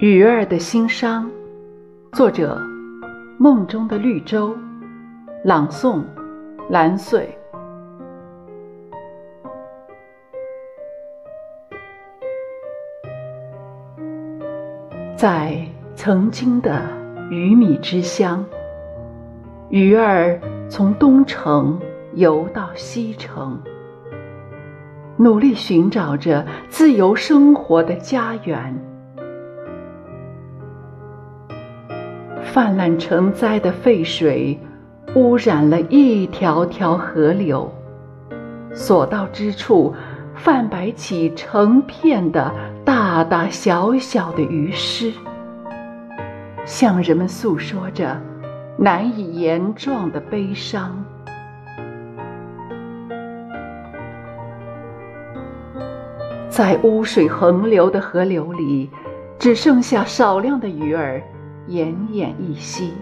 鱼儿的心伤，作者：梦中的绿洲，朗诵：蓝穗。在曾经的鱼米之乡，鱼儿从东城游到西城，努力寻找着自由生活的家园。泛滥成灾的废水，污染了一条条河流，所到之处，泛白起成片的大大小小的鱼尸，向人们诉说着难以言状的悲伤。在污水横流的河流里，只剩下少量的鱼儿。奄奄一息，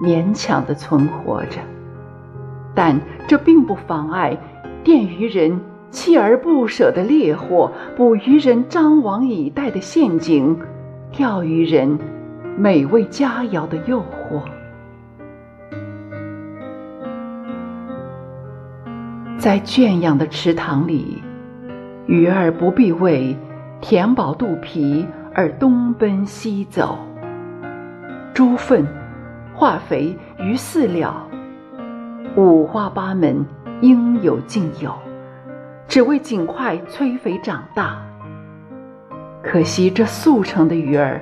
勉强的存活着，但这并不妨碍电鱼人锲而不舍的猎获，捕鱼人张网以待的陷阱，钓鱼人美味佳肴的诱惑。在圈养的池塘里，鱼儿不必为填饱肚皮而东奔西走。猪粪、化肥、鱼饲料，五花八门，应有尽有，只为尽快催肥长大。可惜这速成的鱼儿，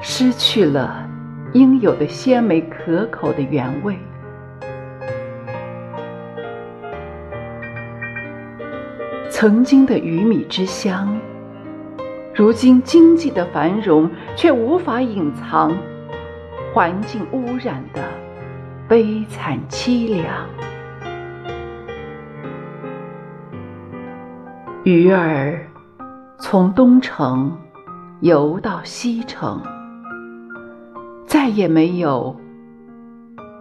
失去了应有的鲜美可口的原味。曾经的鱼米之乡，如今经济的繁荣却无法隐藏。环境污染的悲惨凄凉，鱼儿从东城游到西城，再也没有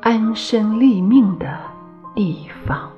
安身立命的地方。